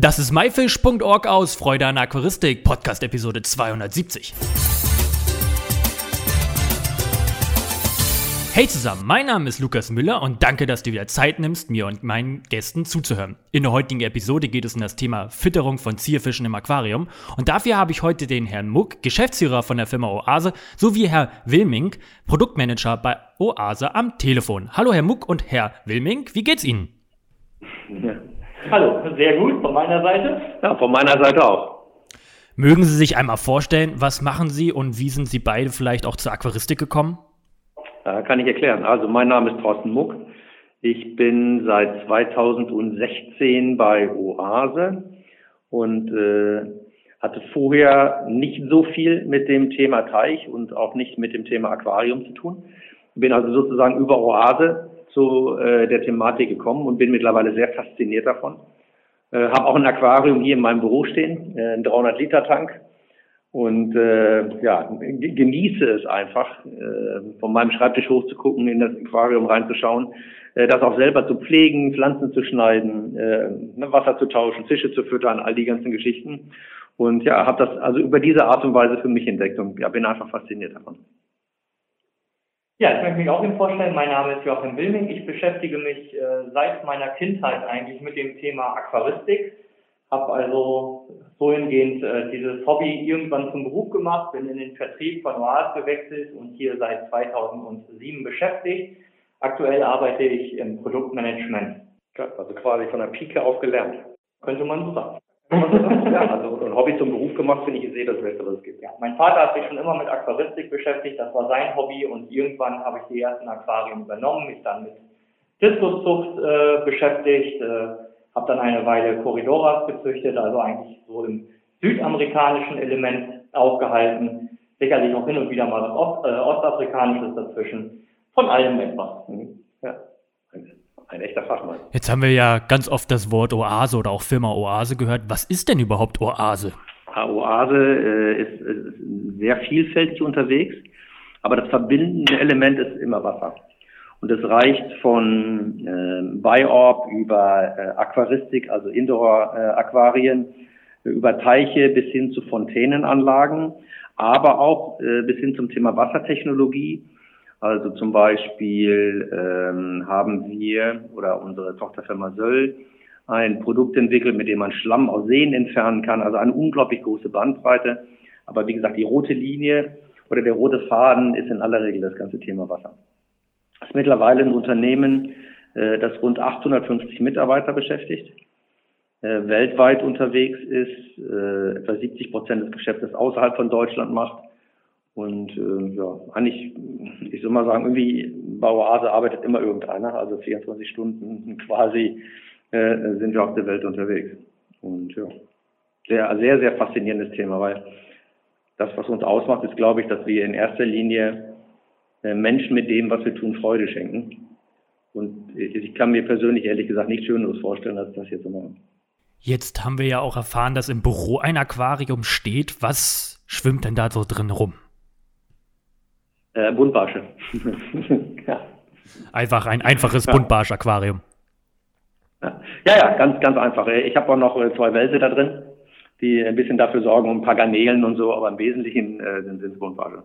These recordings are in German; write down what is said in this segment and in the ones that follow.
Das ist myfish.org aus Freude an Aquaristik, Podcast Episode 270. Hey zusammen, mein Name ist Lukas Müller und danke, dass du wieder Zeit nimmst, mir und meinen Gästen zuzuhören. In der heutigen Episode geht es um das Thema Fütterung von Zierfischen im Aquarium und dafür habe ich heute den Herrn Muck, Geschäftsführer von der Firma Oase, sowie Herr Wilming, Produktmanager bei Oase am Telefon. Hallo Herr Muck und Herr Wilming, wie geht's Ihnen? Ja. Hallo, sehr gut von meiner Seite. Ja, von meiner Seite auch. Mögen Sie sich einmal vorstellen, was machen Sie und wie sind Sie beide vielleicht auch zur Aquaristik gekommen? Ja, kann ich erklären. Also mein Name ist Thorsten Muck. Ich bin seit 2016 bei Oase und äh, hatte vorher nicht so viel mit dem Thema Teich und auch nicht mit dem Thema Aquarium zu tun. Bin also sozusagen über Oase zu äh, der Thematik gekommen und bin mittlerweile sehr fasziniert davon. Äh, habe auch ein Aquarium hier in meinem Büro stehen, äh, ein 300 Liter Tank und äh, ja genieße es einfach, äh, von meinem Schreibtisch hochzugucken, in das Aquarium reinzuschauen, äh, das auch selber zu pflegen, Pflanzen zu schneiden, äh, ne, Wasser zu tauschen, Fische zu füttern, all die ganzen Geschichten. Und ja, habe das also über diese Art und Weise für mich entdeckt und ja, bin einfach fasziniert davon. Ja, ich möchte mich auch Ihnen vorstellen. Mein Name ist Joachim Wilming. Ich beschäftige mich äh, seit meiner Kindheit eigentlich mit dem Thema Aquaristik. Habe also so hingehend äh, dieses Hobby irgendwann zum Beruf gemacht, bin in den Vertrieb von Oas gewechselt und hier seit 2007 beschäftigt. Aktuell arbeite ich im Produktmanagement. Ja, also quasi von der Pike auf gelernt. Könnte man so sagen. ja, also ein Hobby zum Beruf gemacht, finde ich, ich sehe das Beste, was es gibt. Ja, mein Vater hat sich schon immer mit Aquaristik beschäftigt, das war sein Hobby und irgendwann habe ich die ersten Aquarien übernommen, mich dann mit Diskuszucht äh, beschäftigt, äh, habe dann eine Weile Corridoras gezüchtet, also eigentlich so im südamerikanischen Element aufgehalten, sicherlich auch hin und wieder mal was Ost, äh, Ostafrikanisches dazwischen, von allem etwas. Mhm. Ein echter Fachmann. Jetzt haben wir ja ganz oft das Wort Oase oder auch Firma Oase gehört. Was ist denn überhaupt Oase? Oase äh, ist, ist, sehr vielfältig unterwegs, aber das verbindende Element ist immer Wasser. Und es reicht von äh, Biorb über äh, Aquaristik, also Indoor-Aquarien, äh, über Teiche bis hin zu Fontänenanlagen, aber auch äh, bis hin zum Thema Wassertechnologie also zum Beispiel ähm, haben wir oder unsere Tochterfirma Söll ein Produkt entwickelt, mit dem man Schlamm aus Seen entfernen kann. Also eine unglaublich große Bandbreite. Aber wie gesagt, die rote Linie oder der rote Faden ist in aller Regel das ganze Thema Wasser. Es ist mittlerweile ein Unternehmen, äh, das rund 850 Mitarbeiter beschäftigt, äh, weltweit unterwegs ist, äh, etwa 70 Prozent des Geschäftes außerhalb von Deutschland macht und äh, ja, eigentlich, ich soll mal sagen, irgendwie bei arbeitet immer irgendeiner, also 24 Stunden quasi äh, sind wir auf der Welt unterwegs. Und ja, sehr, sehr, sehr faszinierendes Thema, weil das, was uns ausmacht, ist, glaube ich, dass wir in erster Linie äh, Menschen mit dem, was wir tun, Freude schenken. Und ich kann mir persönlich ehrlich gesagt nichts Schöneres vorstellen, als das hier zu machen. Jetzt haben wir ja auch erfahren, dass im Büro ein Aquarium steht. Was schwimmt denn da so drin rum? Äh, Buntbarsche. ja. Einfach ein einfaches ja. Buntbarsch-Aquarium. Ja. ja, ja, ganz, ganz einfach. Ich habe auch noch äh, zwei Wälse da drin, die ein bisschen dafür sorgen, um ein paar Garnelen und so, aber im Wesentlichen äh, sind es Buntbarsche.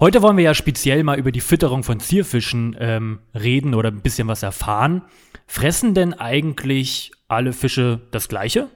Heute wollen wir ja speziell mal über die Fütterung von Zierfischen ähm, reden oder ein bisschen was erfahren. Fressen denn eigentlich alle Fische das Gleiche?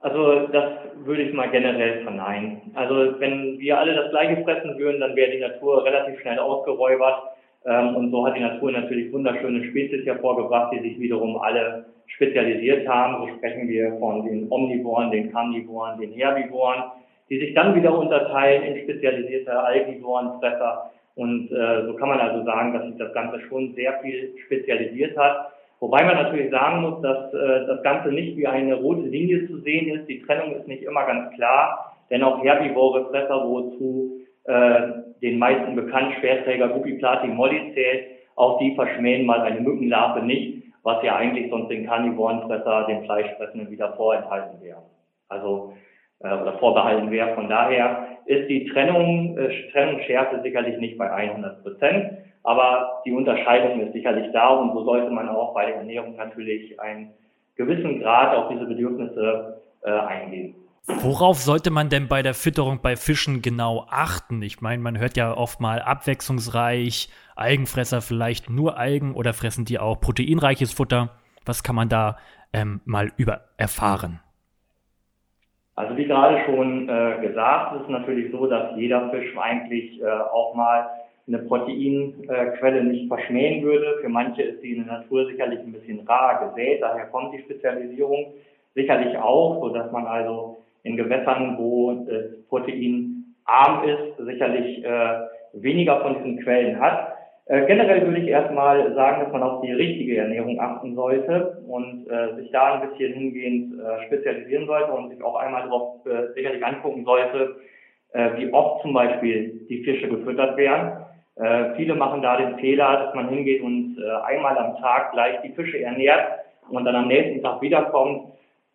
Also das würde ich mal generell verneinen. Also wenn wir alle das Gleiche fressen würden, dann wäre die Natur relativ schnell ausgeräubert. Ähm, und so hat die Natur natürlich wunderschöne Spezies hervorgebracht, die sich wiederum alle spezialisiert haben. So sprechen wir von den Omnivoren, den Carnivoren, den Herbivoren, die sich dann wieder unterteilen in spezialisierte Algivorenfresser. Und äh, so kann man also sagen, dass sich das Ganze schon sehr viel spezialisiert hat. Wobei man natürlich sagen muss, dass äh, das Ganze nicht wie eine rote Linie zu sehen ist. Die Trennung ist nicht immer ganz klar, denn auch herbivore Fresser, wozu äh, den meisten bekannt Schwerträger Guppy Platin Molly zählt, auch die verschmähen mal eine Mückenlarve nicht, was ja eigentlich sonst den Karnivorenfresser, den Fleischfressenden wieder vorenthalten wäre. Also äh, oder vorbehalten wäre. Von daher ist die Trennung, äh, Trennungsschärfe sicherlich nicht bei 100 Prozent. Aber die Unterscheidung ist sicherlich da und so sollte man auch bei der Ernährung natürlich ein gewissen Grad auf diese Bedürfnisse äh, eingehen. Worauf sollte man denn bei der Fütterung bei Fischen genau achten? Ich meine, man hört ja oft mal abwechslungsreich, Algenfresser vielleicht nur Algen oder fressen die auch proteinreiches Futter? Was kann man da ähm, mal über erfahren? Also wie gerade schon äh, gesagt, ist es natürlich so, dass jeder Fisch eigentlich äh, auch mal eine Proteinquelle nicht verschmähen würde. Für manche ist sie in der Natur sicherlich ein bisschen rar gesät, daher kommt die Spezialisierung sicherlich auch, so dass man also in Gewässern, wo es proteinarm ist, sicherlich äh, weniger von diesen Quellen hat. Äh, generell würde ich erstmal sagen, dass man auf die richtige Ernährung achten sollte und äh, sich da ein bisschen hingehend äh, spezialisieren sollte und sich auch einmal darauf äh, sicherlich angucken sollte, äh, wie oft zum Beispiel die Fische gefüttert werden. Äh, viele machen da den Fehler, dass man hingeht und äh, einmal am Tag gleich die Fische ernährt und dann am nächsten Tag wiederkommt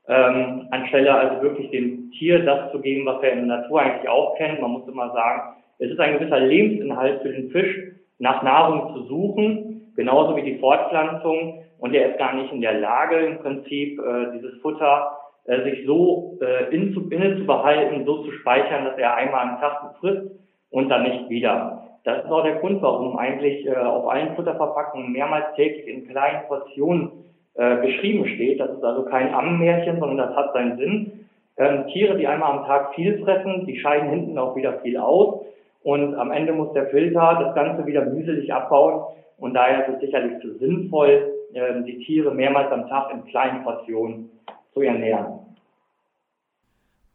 ähm, anstelle also wirklich dem Tier das zu geben, was er in der Natur eigentlich auch kennt. Man muss immer sagen, es ist ein gewisser Lebensinhalt für den Fisch, nach Nahrung zu suchen, genauso wie die Fortpflanzung. Und er ist gar nicht in der Lage, im Prinzip äh, dieses Futter äh, sich so äh, in zu, inne zu behalten, so zu speichern, dass er einmal am Tag frisst und dann nicht wieder. Das ist auch der Grund, warum eigentlich äh, auf allen Futterverpackungen mehrmals täglich in kleinen Portionen äh, geschrieben steht. Das ist also kein Ammenmärchen, sondern das hat seinen Sinn. Ähm, Tiere, die einmal am Tag viel fressen, die scheiden hinten auch wieder viel aus. Und am Ende muss der Filter das Ganze wieder mühselig abbauen. Und daher ist es sicherlich zu sinnvoll, äh, die Tiere mehrmals am Tag in kleinen Portionen zu ernähren.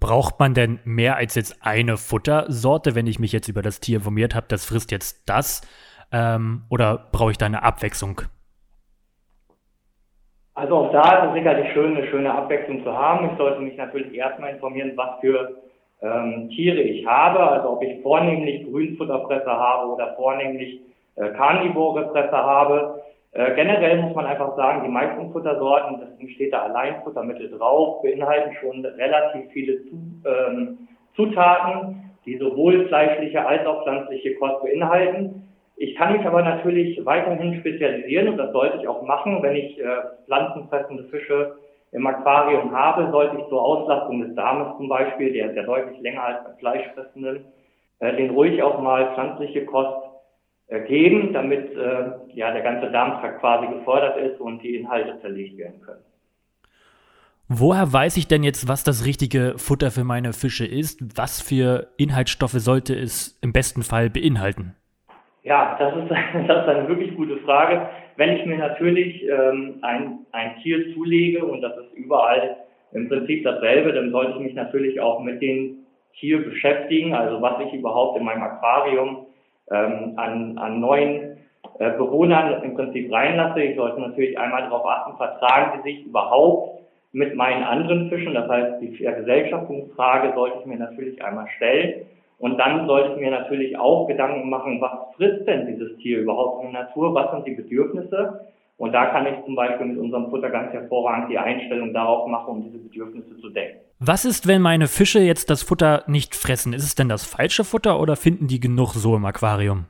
Braucht man denn mehr als jetzt eine Futtersorte, wenn ich mich jetzt über das Tier informiert habe, das frisst jetzt das? Ähm, oder brauche ich da eine Abwechslung? Also auch da ist es sicherlich schön, eine schöne Abwechslung zu haben. Ich sollte mich natürlich erstmal informieren, was für ähm, Tiere ich habe, also ob ich vornehmlich Grünfutterfresser habe oder vornehmlich äh, Karnivorefresser habe. Äh, generell muss man einfach sagen, die meisten Futtersorten, das steht da Alleinfuttermittel drauf, beinhalten schon relativ viele ähm, Zutaten, die sowohl fleischliche als auch pflanzliche Kost beinhalten. Ich kann mich aber natürlich weiterhin spezialisieren und das sollte ich auch machen. Wenn ich äh, pflanzenfressende Fische im Aquarium habe, sollte ich zur Auslastung des Darmes zum Beispiel, der ist ja deutlich länger als bei Fleischfressenden, äh, den ruhig auch mal pflanzliche Kost geben, damit äh, ja der ganze Darmtrakt quasi gefordert ist und die Inhalte zerlegt werden können. Woher weiß ich denn jetzt, was das richtige Futter für meine Fische ist? Was für Inhaltsstoffe sollte es im besten Fall beinhalten? Ja, das ist, das ist eine wirklich gute Frage. Wenn ich mir natürlich ähm, ein, ein Tier zulege und das ist überall im Prinzip dasselbe, dann sollte ich mich natürlich auch mit dem Tier beschäftigen, also was ich überhaupt in meinem Aquarium ähm, an, an neuen äh, Bewohnern im Prinzip reinlasse. Ich sollte natürlich einmal darauf achten, vertragen sie sich überhaupt mit meinen anderen Fischen. Das heißt, die Vergesellschaftungsfrage sollte ich mir natürlich einmal stellen. Und dann sollte ich mir natürlich auch Gedanken machen, was frisst denn dieses Tier überhaupt in der Natur? Was sind die Bedürfnisse? Und da kann ich zum Beispiel mit unserem Futter ganz hervorragend die Einstellung darauf machen, um diese Bedürfnisse zu decken. Was ist, wenn meine Fische jetzt das Futter nicht fressen? Ist es denn das falsche Futter oder finden die genug so im Aquarium?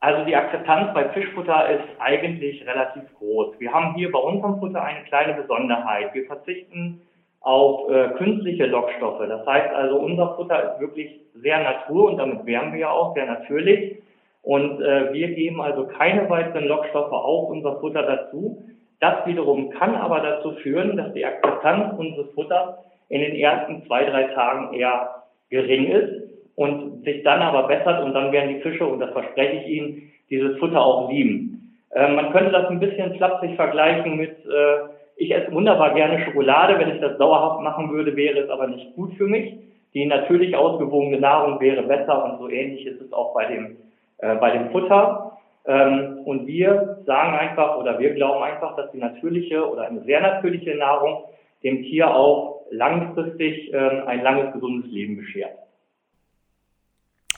Also die Akzeptanz bei Fischfutter ist eigentlich relativ groß. Wir haben hier bei unserem Futter eine kleine Besonderheit. Wir verzichten auf äh, künstliche Lockstoffe. Das heißt also, unser Futter ist wirklich sehr natur und damit wären wir ja auch sehr natürlich. Und äh, wir geben also keine weiteren Lockstoffe auf unser Futter dazu. Das wiederum kann aber dazu führen, dass die Akzeptanz unseres Futters in den ersten zwei, drei Tagen eher gering ist und sich dann aber bessert und dann werden die Fische, und das verspreche ich Ihnen, dieses Futter auch lieben. Äh, man könnte das ein bisschen flapsig vergleichen mit, äh, ich esse wunderbar gerne Schokolade. Wenn ich das dauerhaft machen würde, wäre es aber nicht gut für mich. Die natürlich ausgewogene Nahrung wäre besser und so ähnlich ist es auch bei dem, äh, bei dem Futter. Ähm, und wir sagen einfach oder wir glauben einfach, dass die natürliche oder eine sehr natürliche Nahrung dem Tier auch langfristig ähm, ein langes, gesundes Leben beschert.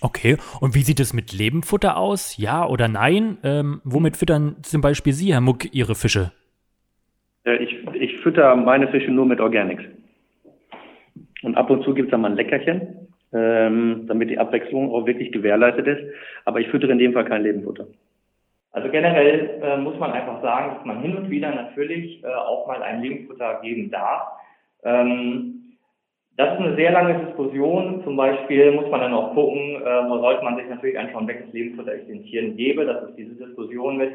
Okay, und wie sieht es mit Lebenfutter aus? Ja oder nein? Ähm, womit füttern zum Beispiel Sie, Herr Muck, Ihre Fische? Äh, ich, ich fütter meine Fische nur mit Organics. Und ab und zu gibt es dann mal ein Leckerchen, ähm, damit die Abwechslung auch wirklich gewährleistet ist. Aber ich füttere in dem Fall kein Lebenfutter. Also generell äh, muss man einfach sagen, dass man hin und wieder natürlich äh, auch mal ein Lebensfutter geben darf. Ähm, das ist eine sehr lange Diskussion. Zum Beispiel muss man dann auch gucken, äh, wo sollte man sich natürlich anschauen, welches Lebensfutter ich den Tieren gebe. Das ist diese Diskussion mit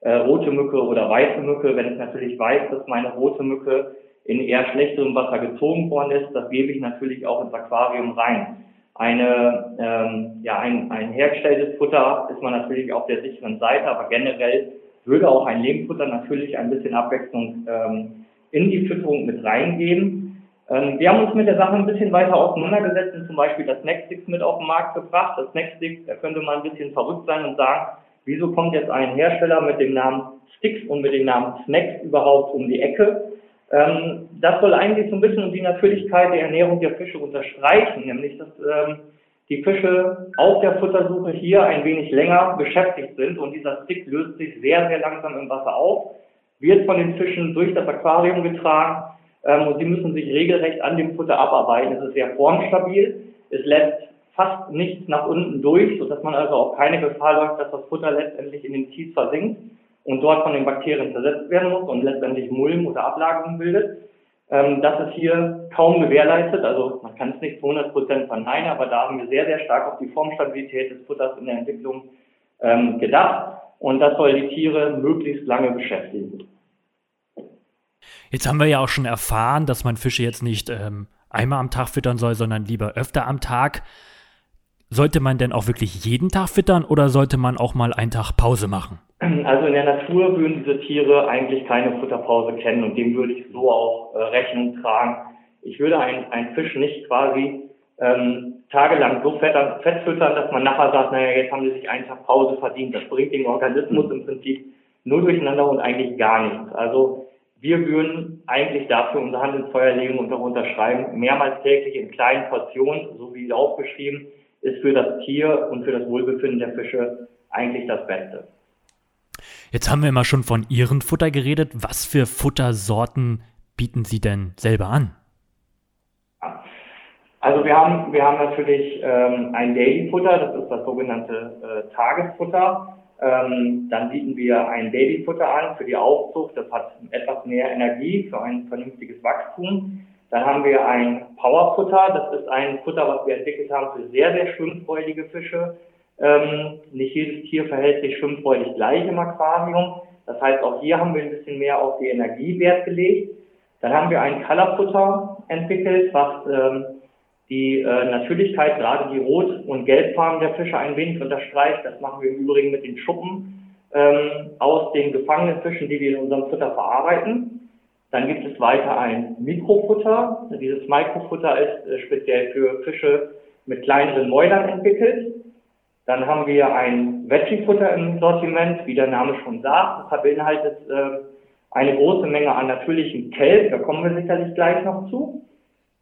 äh, rote Mücke oder weiße Mücke. Wenn ich natürlich weiß, dass meine rote Mücke in eher schlechterem Wasser gezogen worden ist, das gebe ich natürlich auch ins Aquarium rein. Eine, ähm, ja, ein, ein hergestelltes Futter ist man natürlich auf der sicheren Seite, aber generell würde auch ein Lebensfutter natürlich ein bisschen Abwechslung ähm, in die Fütterung mit reingeben. Ähm, wir haben uns mit der Sache ein bisschen weiter auseinandergesetzt und zum Beispiel das Snackstick mit auf den Markt gebracht. Das Snackstick, da könnte man ein bisschen verrückt sein und sagen, wieso kommt jetzt ein Hersteller mit dem Namen Sticks und mit dem Namen Snacks überhaupt um die Ecke? Ähm, das soll eigentlich so ein bisschen die Natürlichkeit der Ernährung der Fische unterstreichen, nämlich dass ähm, die Fische auf der Futtersuche hier ein wenig länger beschäftigt sind und dieser Stick löst sich sehr, sehr langsam im Wasser auf, wird von den Fischen durch das Aquarium getragen ähm, und sie müssen sich regelrecht an dem Futter abarbeiten. Es ist sehr formstabil, es lässt fast nichts nach unten durch, sodass man also auch keine Gefahr läuft, dass das Futter letztendlich in den Kies versinkt und dort von den Bakterien zersetzt werden muss und letztendlich Mulm oder Ablagerungen bildet. Ähm, das ist hier kaum gewährleistet, also man kann es nicht zu 100 Prozent verneinen, aber da haben wir sehr, sehr stark auf die Formstabilität des Futters in der Entwicklung ähm, gedacht und das soll die Tiere möglichst lange beschäftigen. Jetzt haben wir ja auch schon erfahren, dass man Fische jetzt nicht ähm, einmal am Tag füttern soll, sondern lieber öfter am Tag. Sollte man denn auch wirklich jeden Tag füttern oder sollte man auch mal einen Tag Pause machen? Also in der Natur würden diese Tiere eigentlich keine Futterpause kennen und dem würde ich so auch äh, Rechnung tragen. Ich würde einen Fisch nicht quasi ähm, tagelang so fett, fett füttern, dass man nachher sagt, naja, jetzt haben sie sich einen Tag Pause verdient. Das bringt den Organismus im Prinzip nur durcheinander und eigentlich gar nichts. Also wir würden eigentlich dafür unser Hand ins Feuer legen und auch unterschreiben, mehrmals täglich in kleinen Portionen, so wie aufgeschrieben, ist für das Tier und für das Wohlbefinden der Fische eigentlich das Beste. Jetzt haben wir immer schon von Ihren Futter geredet. Was für Futtersorten bieten Sie denn selber an? Also wir haben, wir haben natürlich ähm, ein Daily-Futter, das ist das sogenannte äh, Tagesfutter. Ähm, dann bieten wir ein Babyfutter an für die Aufzucht, das hat etwas mehr Energie für ein vernünftiges Wachstum. Dann haben wir ein Powerfutter. Das ist ein Futter, was wir entwickelt haben für sehr, sehr schwimmfreudige Fische. Ähm, nicht jedes Tier verhält sich schwimmfreudig gleich im Aquarium. Das heißt, auch hier haben wir ein bisschen mehr auf die Energie Wert gelegt. Dann haben wir ein Colorfutter entwickelt, was ähm, die äh, Natürlichkeit, gerade die Rot- und Gelbfarben der Fische ein wenig unterstreicht. Das machen wir im Übrigen mit den Schuppen ähm, aus den gefangenen Fischen, die wir in unserem Futter verarbeiten. Dann gibt es weiter ein Mikrofutter. Dieses Mikrofutter ist äh, speziell für Fische mit kleineren Mäulern entwickelt. Dann haben wir ein Veggie-Futter im Sortiment, wie der Name schon sagt. Das beinhaltet äh, eine große Menge an natürlichen Kelp, da kommen wir sicherlich gleich noch zu.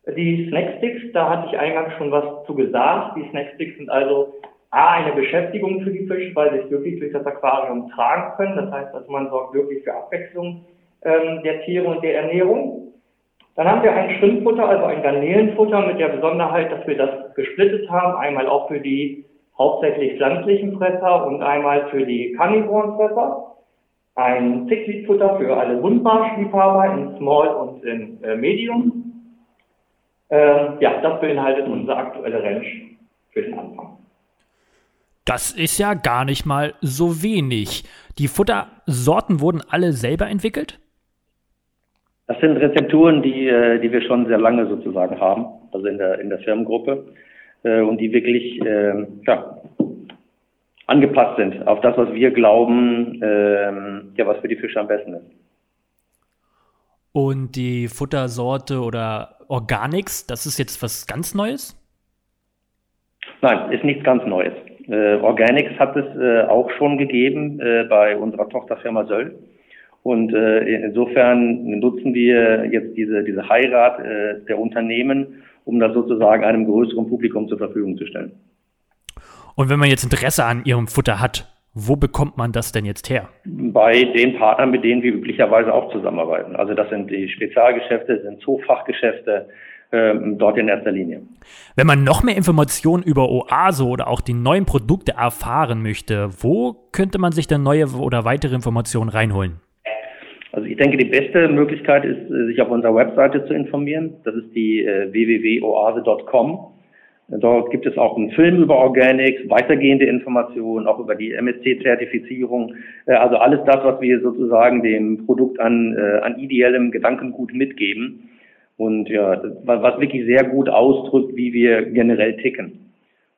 Die Snacksticks, da hatte ich eingangs schon was zu gesagt. Die Snacksticks sind also A, eine Beschäftigung für die Fische, weil sie sich wirklich durch das Aquarium tragen können. Das heißt, also man sorgt wirklich für Abwechslung ähm, der Tiere und der Ernährung. Dann haben wir ein Schrimpfutter, also ein Garnelenfutter mit der Besonderheit, dass wir das gesplittet haben, einmal auch für die hauptsächlich pflanzlichen Fresser und einmal für die Karnivorenfresser. Ein Zickliedfutter für alle Buntbarschliebhaber in Small und in äh, Medium. Ähm, ja, das beinhaltet unsere aktuelle Range für den Anfang. Das ist ja gar nicht mal so wenig. Die Futtersorten wurden alle selber entwickelt? Das sind Rezepturen, die, äh, die wir schon sehr lange sozusagen haben, also in der, in der Firmengruppe, äh, und die wirklich äh, ja, angepasst sind auf das, was wir glauben, äh, ja, was für die Fische am besten ist. Und die Futtersorte oder Organics, das ist jetzt was ganz Neues? Nein, ist nichts ganz Neues. Äh, Organics hat es äh, auch schon gegeben äh, bei unserer Tochterfirma Söll. Und äh, insofern nutzen wir jetzt diese, diese Heirat äh, der Unternehmen, um das sozusagen einem größeren Publikum zur Verfügung zu stellen. Und wenn man jetzt Interesse an Ihrem Futter hat, wo bekommt man das denn jetzt her? Bei den Partnern, mit denen wir üblicherweise auch zusammenarbeiten. Also das sind die Spezialgeschäfte, sind Zoofachgeschäfte, ähm, dort in erster Linie. Wenn man noch mehr Informationen über Oase oder auch die neuen Produkte erfahren möchte, wo könnte man sich denn neue oder weitere Informationen reinholen? Also ich denke, die beste Möglichkeit ist, äh, sich auf unserer Webseite zu informieren. Das ist die äh, www.oase.com. Dort gibt es auch einen Film über Organics, weitergehende Informationen, auch über die MSC-Zertifizierung. Äh, also alles das, was wir sozusagen dem Produkt an, äh, an ideellem Gedankengut mitgeben. Und ja, was wirklich sehr gut ausdrückt, wie wir generell ticken.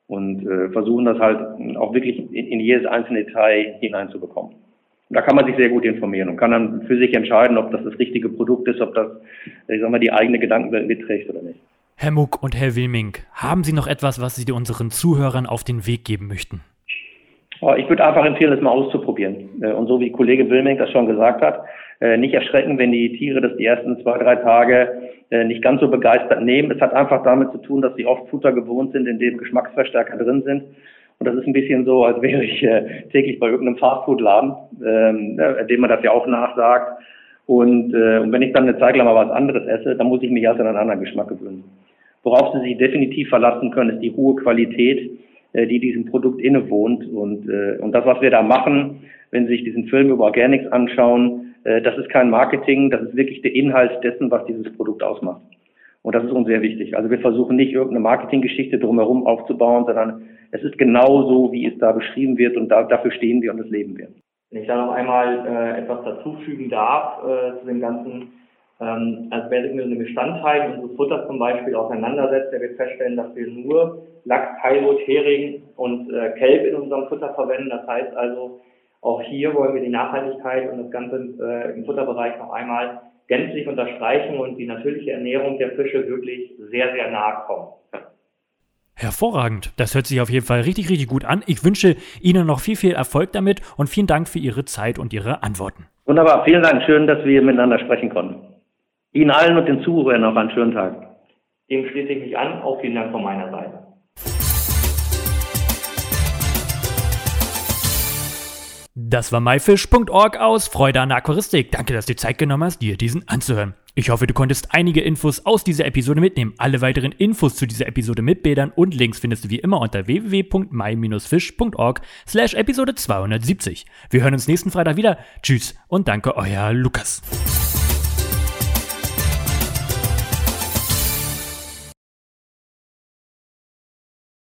Und äh, versuchen das halt auch wirklich in, in jedes einzelne Detail hineinzubekommen. Da kann man sich sehr gut informieren und kann dann für sich entscheiden, ob das das richtige Produkt ist, ob das, ich sag mal, die eigene Gedankenwelt mitträgt oder nicht. Herr Muck und Herr Wilming, haben Sie noch etwas, was Sie unseren Zuhörern auf den Weg geben möchten? Ich würde einfach empfehlen, es mal auszuprobieren. Äh, und so wie Kollege Wilming das schon gesagt hat, äh, nicht erschrecken, wenn die Tiere das die ersten zwei, drei Tage äh, nicht ganz so begeistert nehmen. Es hat einfach damit zu tun, dass sie oft Futter gewohnt sind, in dem Geschmacksverstärker drin sind. Und das ist ein bisschen so, als wäre ich täglich bei irgendeinem Fastfood-Laden, ähm, dem man das ja auch nachsagt. Und, und wenn ich dann eine Zeit lang mal was anderes esse, dann muss ich mich erst an einen anderen Geschmack gewöhnen. Worauf Sie sich definitiv verlassen können, ist die hohe Qualität, äh, die diesem Produkt innewohnt. Und, äh, und das, was wir da machen, wenn Sie sich diesen Film über Organics anschauen, äh, das ist kein Marketing, das ist wirklich der Inhalt dessen, was dieses Produkt ausmacht. Und das ist uns sehr wichtig. Also wir versuchen nicht irgendeine Marketinggeschichte drumherum aufzubauen, sondern es ist genau so, wie es da beschrieben wird und da, dafür stehen wir und das leben wir. Wenn ich da noch einmal äh, etwas dazufügen darf äh, zu dem ganzen ähm, als wesentlichen Bestandteil unseres Futters zum Beispiel auseinandersetzt, der wird feststellen, dass wir nur Lachs, Heilbutt, Hering und äh, Kelb in unserem Futter verwenden. Das heißt also, auch hier wollen wir die Nachhaltigkeit und das Ganze äh, im Futterbereich noch einmal gänzlich unterstreichen und die natürliche Ernährung der Fische wirklich sehr, sehr nahe kommen. Hervorragend. Das hört sich auf jeden Fall richtig, richtig gut an. Ich wünsche Ihnen noch viel, viel Erfolg damit und vielen Dank für Ihre Zeit und Ihre Antworten. Wunderbar. Vielen Dank. Schön, dass wir miteinander sprechen konnten. Ihnen allen und den Zuhörern noch einen schönen Tag. Dem schließe ich mich an. Auch vielen Dank von meiner Seite. Das war myfish.org aus Freude an der Aquaristik. Danke, dass du Zeit genommen hast, dir diesen anzuhören. Ich hoffe, du konntest einige Infos aus dieser Episode mitnehmen. Alle weiteren Infos zu dieser Episode mit Bildern und Links findest du wie immer unter www.my-fish.org slash Episode 270. Wir hören uns nächsten Freitag wieder. Tschüss und danke, euer Lukas.